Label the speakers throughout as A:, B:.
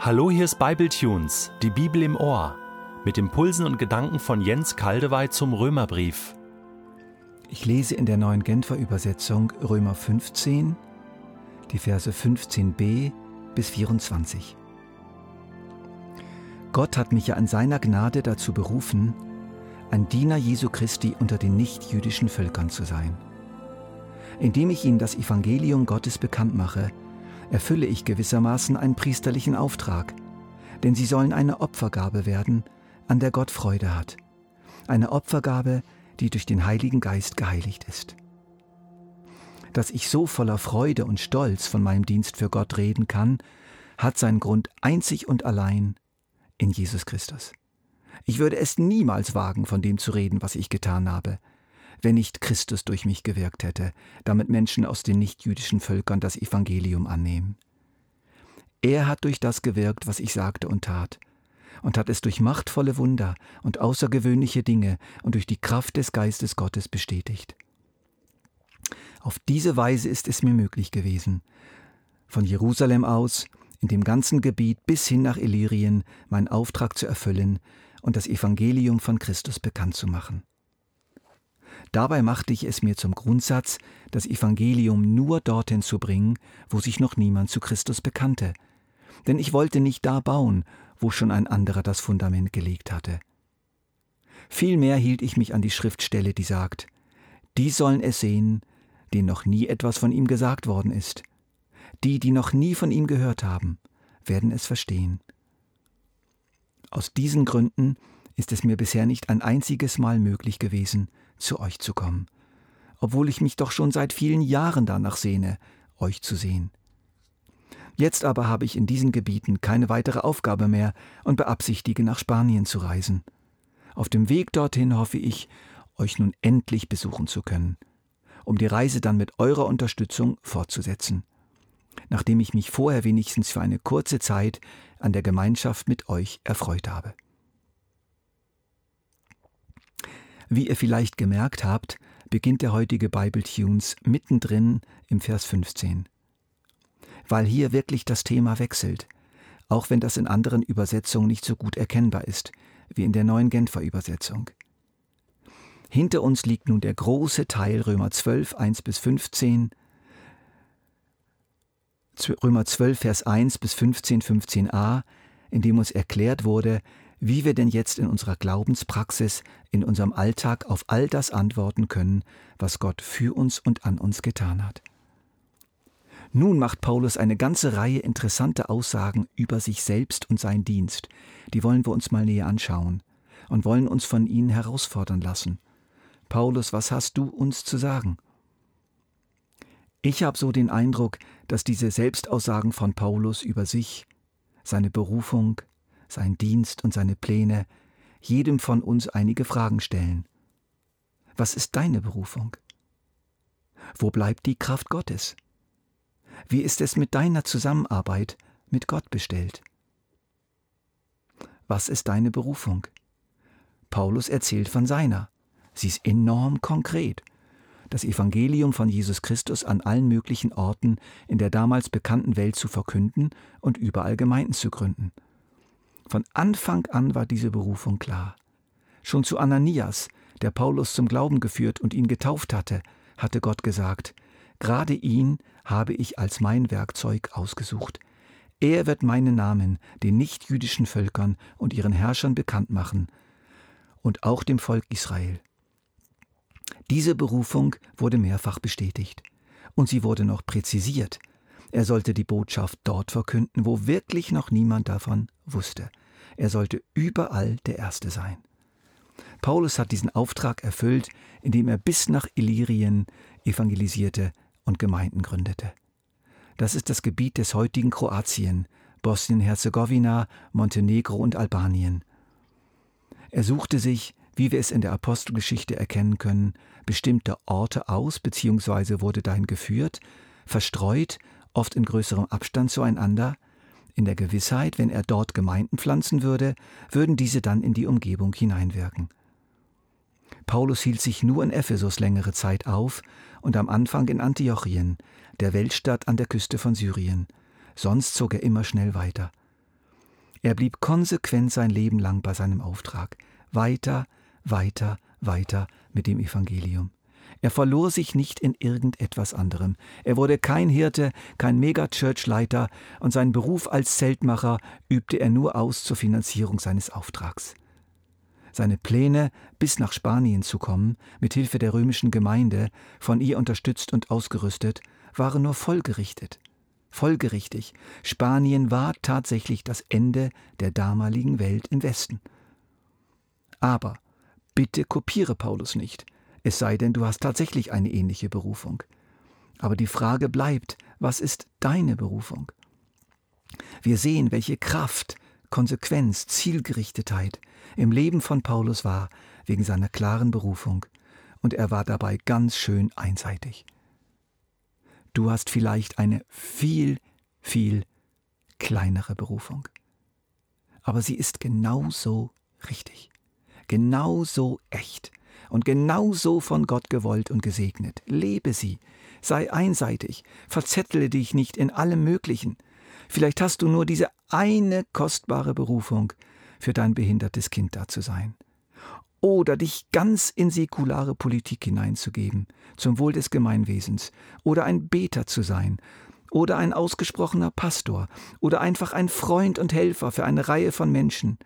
A: Hallo, hier ist Bibletunes, die Bibel im Ohr, mit Impulsen und Gedanken von Jens Kaldewey zum Römerbrief.
B: Ich lese in der neuen Genfer Übersetzung Römer 15, die Verse 15b bis 24. Gott hat mich ja in seiner Gnade dazu berufen, ein Diener Jesu Christi unter den nichtjüdischen Völkern zu sein. Indem ich ihnen das Evangelium Gottes bekannt mache, erfülle ich gewissermaßen einen priesterlichen Auftrag, denn sie sollen eine Opfergabe werden, an der Gott Freude hat. Eine Opfergabe, die durch den Heiligen Geist geheiligt ist. Dass ich so voller Freude und Stolz von meinem Dienst für Gott reden kann, hat seinen Grund einzig und allein in Jesus Christus. Ich würde es niemals wagen, von dem zu reden, was ich getan habe, wenn nicht Christus durch mich gewirkt hätte, damit Menschen aus den nichtjüdischen Völkern das Evangelium annehmen. Er hat durch das gewirkt, was ich sagte und tat, und hat es durch machtvolle Wunder und außergewöhnliche Dinge und durch die Kraft des Geistes Gottes bestätigt. Auf diese Weise ist es mir möglich gewesen, von Jerusalem aus, in dem ganzen Gebiet bis hin nach Illyrien, meinen Auftrag zu erfüllen und das Evangelium von Christus bekannt zu machen. Dabei machte ich es mir zum Grundsatz, das Evangelium nur dorthin zu bringen, wo sich noch niemand zu Christus bekannte. Denn ich wollte nicht da bauen, wo schon ein anderer das Fundament gelegt hatte. Vielmehr hielt ich mich an die Schriftstelle, die sagt, die sollen es sehen, denen noch nie etwas von ihm gesagt worden ist. Die, die noch nie von ihm gehört haben, werden es verstehen. Aus diesen Gründen ist es mir bisher nicht ein einziges Mal möglich gewesen, zu euch zu kommen, obwohl ich mich doch schon seit vielen Jahren danach sehne, euch zu sehen. Jetzt aber habe ich in diesen Gebieten keine weitere Aufgabe mehr und beabsichtige nach Spanien zu reisen. Auf dem Weg dorthin hoffe ich, euch nun endlich besuchen zu können, um die Reise dann mit eurer Unterstützung fortzusetzen, nachdem ich mich vorher wenigstens für eine kurze Zeit an der Gemeinschaft mit euch erfreut habe. Wie ihr vielleicht gemerkt habt, beginnt der heutige Bible Tunes mittendrin im Vers 15. Weil hier wirklich das Thema wechselt, auch wenn das in anderen Übersetzungen nicht so gut erkennbar ist, wie in der neuen Genfer Übersetzung. Hinter uns liegt nun der große Teil Römer 12, 1 bis 15, Römer 12, Vers 1 bis 15, 15a, in dem uns erklärt wurde, wie wir denn jetzt in unserer Glaubenspraxis, in unserem Alltag auf all das antworten können, was Gott für uns und an uns getan hat. Nun macht Paulus eine ganze Reihe interessanter Aussagen über sich selbst und seinen Dienst. Die wollen wir uns mal näher anschauen und wollen uns von ihnen herausfordern lassen. Paulus, was hast du uns zu sagen? Ich habe so den Eindruck, dass diese Selbstaussagen von Paulus über sich, seine Berufung, sein Dienst und seine Pläne jedem von uns einige Fragen stellen. Was ist deine Berufung? Wo bleibt die Kraft Gottes? Wie ist es mit deiner Zusammenarbeit mit Gott bestellt? Was ist deine Berufung? Paulus erzählt von seiner. Sie ist enorm konkret. Das Evangelium von Jesus Christus an allen möglichen Orten in der damals bekannten Welt zu verkünden und überall Gemeinden zu gründen. Von Anfang an war diese Berufung klar. Schon zu Ananias, der Paulus zum Glauben geführt und ihn getauft hatte, hatte Gott gesagt, gerade ihn habe ich als mein Werkzeug ausgesucht. Er wird meinen Namen den nichtjüdischen Völkern und ihren Herrschern bekannt machen und auch dem Volk Israel. Diese Berufung wurde mehrfach bestätigt und sie wurde noch präzisiert. Er sollte die Botschaft dort verkünden, wo wirklich noch niemand davon wusste. Er sollte überall der Erste sein. Paulus hat diesen Auftrag erfüllt, indem er bis nach Illyrien evangelisierte und Gemeinden gründete. Das ist das Gebiet des heutigen Kroatien, Bosnien-Herzegowina, Montenegro und Albanien. Er suchte sich, wie wir es in der Apostelgeschichte erkennen können, bestimmte Orte aus bzw. wurde dahin geführt, verstreut oft in größerem Abstand zueinander, in der Gewissheit, wenn er dort Gemeinden pflanzen würde, würden diese dann in die Umgebung hineinwirken. Paulus hielt sich nur in Ephesus längere Zeit auf und am Anfang in Antiochien, der Weltstadt an der Küste von Syrien. Sonst zog er immer schnell weiter. Er blieb konsequent sein Leben lang bei seinem Auftrag. Weiter, weiter, weiter mit dem Evangelium. Er verlor sich nicht in irgendetwas anderem. Er wurde kein Hirte, kein Megachurch-Leiter und seinen Beruf als Zeltmacher übte er nur aus zur Finanzierung seines Auftrags. Seine Pläne, bis nach Spanien zu kommen, mit Hilfe der römischen Gemeinde, von ihr unterstützt und ausgerüstet, waren nur folgerichtet. Folgerichtig, Spanien war tatsächlich das Ende der damaligen Welt im Westen. Aber bitte kopiere Paulus nicht, es sei denn, du hast tatsächlich eine ähnliche Berufung. Aber die Frage bleibt, was ist deine Berufung? Wir sehen, welche Kraft, Konsequenz, Zielgerichtetheit im Leben von Paulus war wegen seiner klaren Berufung, und er war dabei ganz schön einseitig. Du hast vielleicht eine viel, viel kleinere Berufung. Aber sie ist genauso richtig, genauso echt und genauso von Gott gewollt und gesegnet. Lebe sie, sei einseitig, verzettle dich nicht in allem Möglichen. Vielleicht hast du nur diese eine kostbare Berufung, für dein behindertes Kind da zu sein. Oder dich ganz in säkulare Politik hineinzugeben, zum Wohl des Gemeinwesens, oder ein Beter zu sein, oder ein ausgesprochener Pastor, oder einfach ein Freund und Helfer für eine Reihe von Menschen.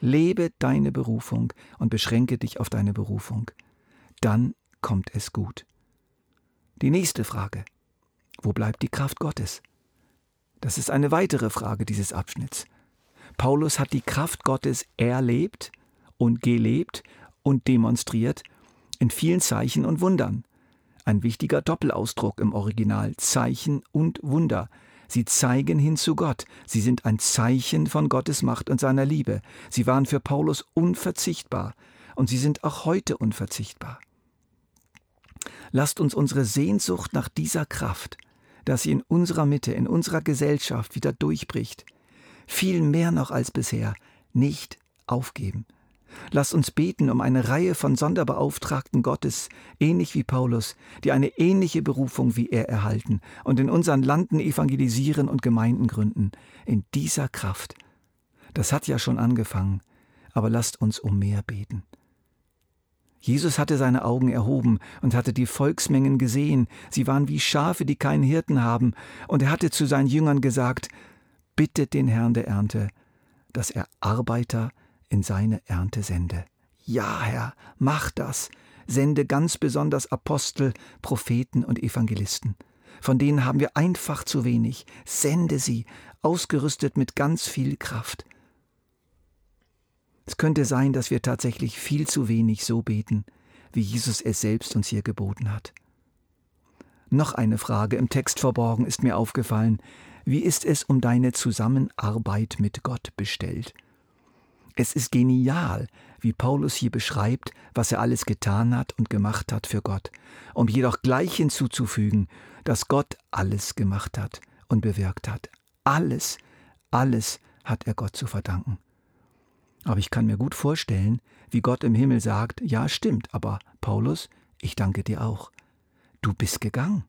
B: Lebe deine Berufung und beschränke dich auf deine Berufung. Dann kommt es gut. Die nächste Frage. Wo bleibt die Kraft Gottes? Das ist eine weitere Frage dieses Abschnitts. Paulus hat die Kraft Gottes erlebt und gelebt und demonstriert in vielen Zeichen und Wundern. Ein wichtiger Doppelausdruck im Original Zeichen und Wunder. Sie zeigen hin zu Gott. Sie sind ein Zeichen von Gottes Macht und seiner Liebe. Sie waren für Paulus unverzichtbar und sie sind auch heute unverzichtbar. Lasst uns unsere Sehnsucht nach dieser Kraft, dass sie in unserer Mitte, in unserer Gesellschaft wieder durchbricht, viel mehr noch als bisher, nicht aufgeben. Lasst uns beten um eine Reihe von Sonderbeauftragten Gottes, ähnlich wie Paulus, die eine ähnliche Berufung wie er erhalten und in unseren Landen evangelisieren und Gemeinden gründen, in dieser Kraft. Das hat ja schon angefangen, aber lasst uns um mehr beten. Jesus hatte seine Augen erhoben und hatte die Volksmengen gesehen, sie waren wie Schafe, die keinen Hirten haben, und er hatte zu seinen Jüngern gesagt, bittet den Herrn der Ernte, dass er Arbeiter in seine Ernte sende. Ja, Herr, mach das. Sende ganz besonders Apostel, Propheten und Evangelisten. Von denen haben wir einfach zu wenig. Sende sie, ausgerüstet mit ganz viel Kraft. Es könnte sein, dass wir tatsächlich viel zu wenig so beten, wie Jesus es selbst uns hier geboten hat. Noch eine Frage im Text verborgen ist mir aufgefallen. Wie ist es um deine Zusammenarbeit mit Gott bestellt? Es ist genial, wie Paulus hier beschreibt, was er alles getan hat und gemacht hat für Gott, um jedoch gleich hinzuzufügen, dass Gott alles gemacht hat und bewirkt hat. Alles, alles hat er Gott zu verdanken. Aber ich kann mir gut vorstellen, wie Gott im Himmel sagt, ja stimmt, aber Paulus, ich danke dir auch. Du bist gegangen.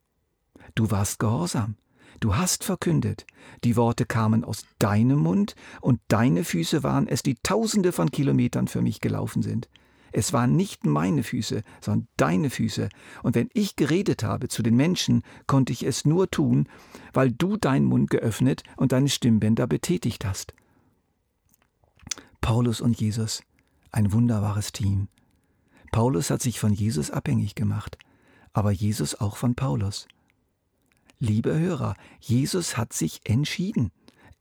B: Du warst gehorsam. Du hast verkündet, die Worte kamen aus deinem Mund, und deine Füße waren es, die tausende von Kilometern für mich gelaufen sind. Es waren nicht meine Füße, sondern deine Füße, und wenn ich geredet habe zu den Menschen, konnte ich es nur tun, weil du deinen Mund geöffnet und deine Stimmbänder betätigt hast. Paulus und Jesus, ein wunderbares Team. Paulus hat sich von Jesus abhängig gemacht, aber Jesus auch von Paulus. Liebe Hörer, Jesus hat sich entschieden,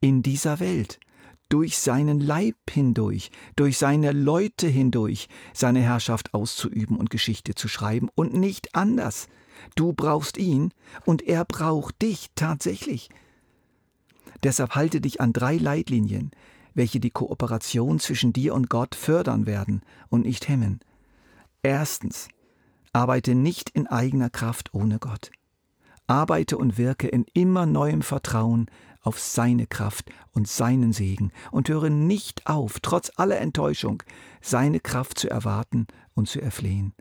B: in dieser Welt, durch seinen Leib hindurch, durch seine Leute hindurch, seine Herrschaft auszuüben und Geschichte zu schreiben und nicht anders. Du brauchst ihn und er braucht dich tatsächlich. Deshalb halte dich an drei Leitlinien, welche die Kooperation zwischen dir und Gott fördern werden und nicht hemmen. Erstens, arbeite nicht in eigener Kraft ohne Gott arbeite und wirke in immer neuem Vertrauen auf seine Kraft und seinen Segen und höre nicht auf, trotz aller Enttäuschung, seine Kraft zu erwarten und zu erflehen.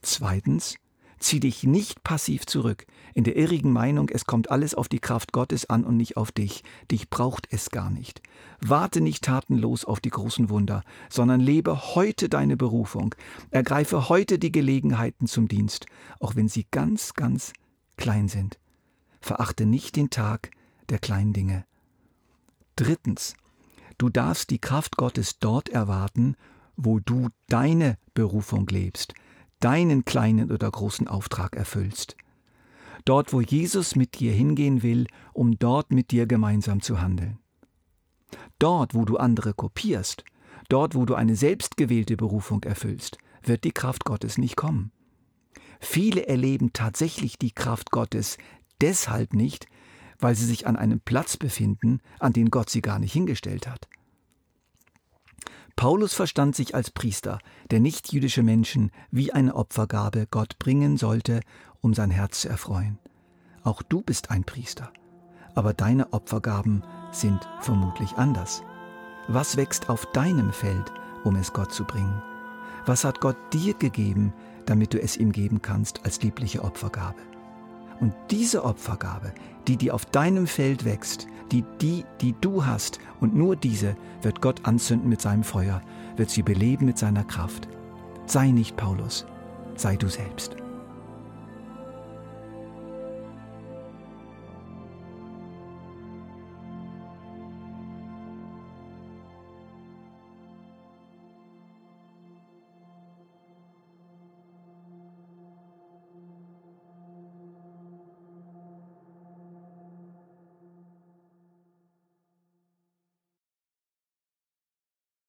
B: Zweitens, Zieh dich nicht passiv zurück, in der irrigen Meinung, es kommt alles auf die Kraft Gottes an und nicht auf dich. Dich braucht es gar nicht. Warte nicht tatenlos auf die großen Wunder, sondern lebe heute deine Berufung. Ergreife heute die Gelegenheiten zum Dienst, auch wenn sie ganz, ganz klein sind. Verachte nicht den Tag der kleinen Dinge. Drittens, du darfst die Kraft Gottes dort erwarten, wo du deine Berufung lebst, deinen kleinen oder großen Auftrag erfüllst. Dort, wo Jesus mit dir hingehen will, um dort mit dir gemeinsam zu handeln. Dort, wo du andere kopierst, dort, wo du eine selbstgewählte Berufung erfüllst, wird die Kraft Gottes nicht kommen. Viele erleben tatsächlich die Kraft Gottes deshalb nicht, weil sie sich an einem Platz befinden, an den Gott sie gar nicht hingestellt hat. Paulus verstand sich als Priester, der nichtjüdische Menschen wie eine Opfergabe Gott bringen sollte, um sein Herz zu erfreuen. Auch du bist ein Priester, aber deine Opfergaben sind vermutlich anders. Was wächst auf deinem Feld, um es Gott zu bringen? Was hat Gott dir gegeben, damit du es ihm geben kannst als liebliche Opfergabe? Und diese Opfergabe, die dir auf deinem Feld wächst, die, die, die du hast, und nur diese wird Gott anzünden mit seinem Feuer, wird sie beleben mit seiner Kraft. Sei nicht Paulus, sei du selbst.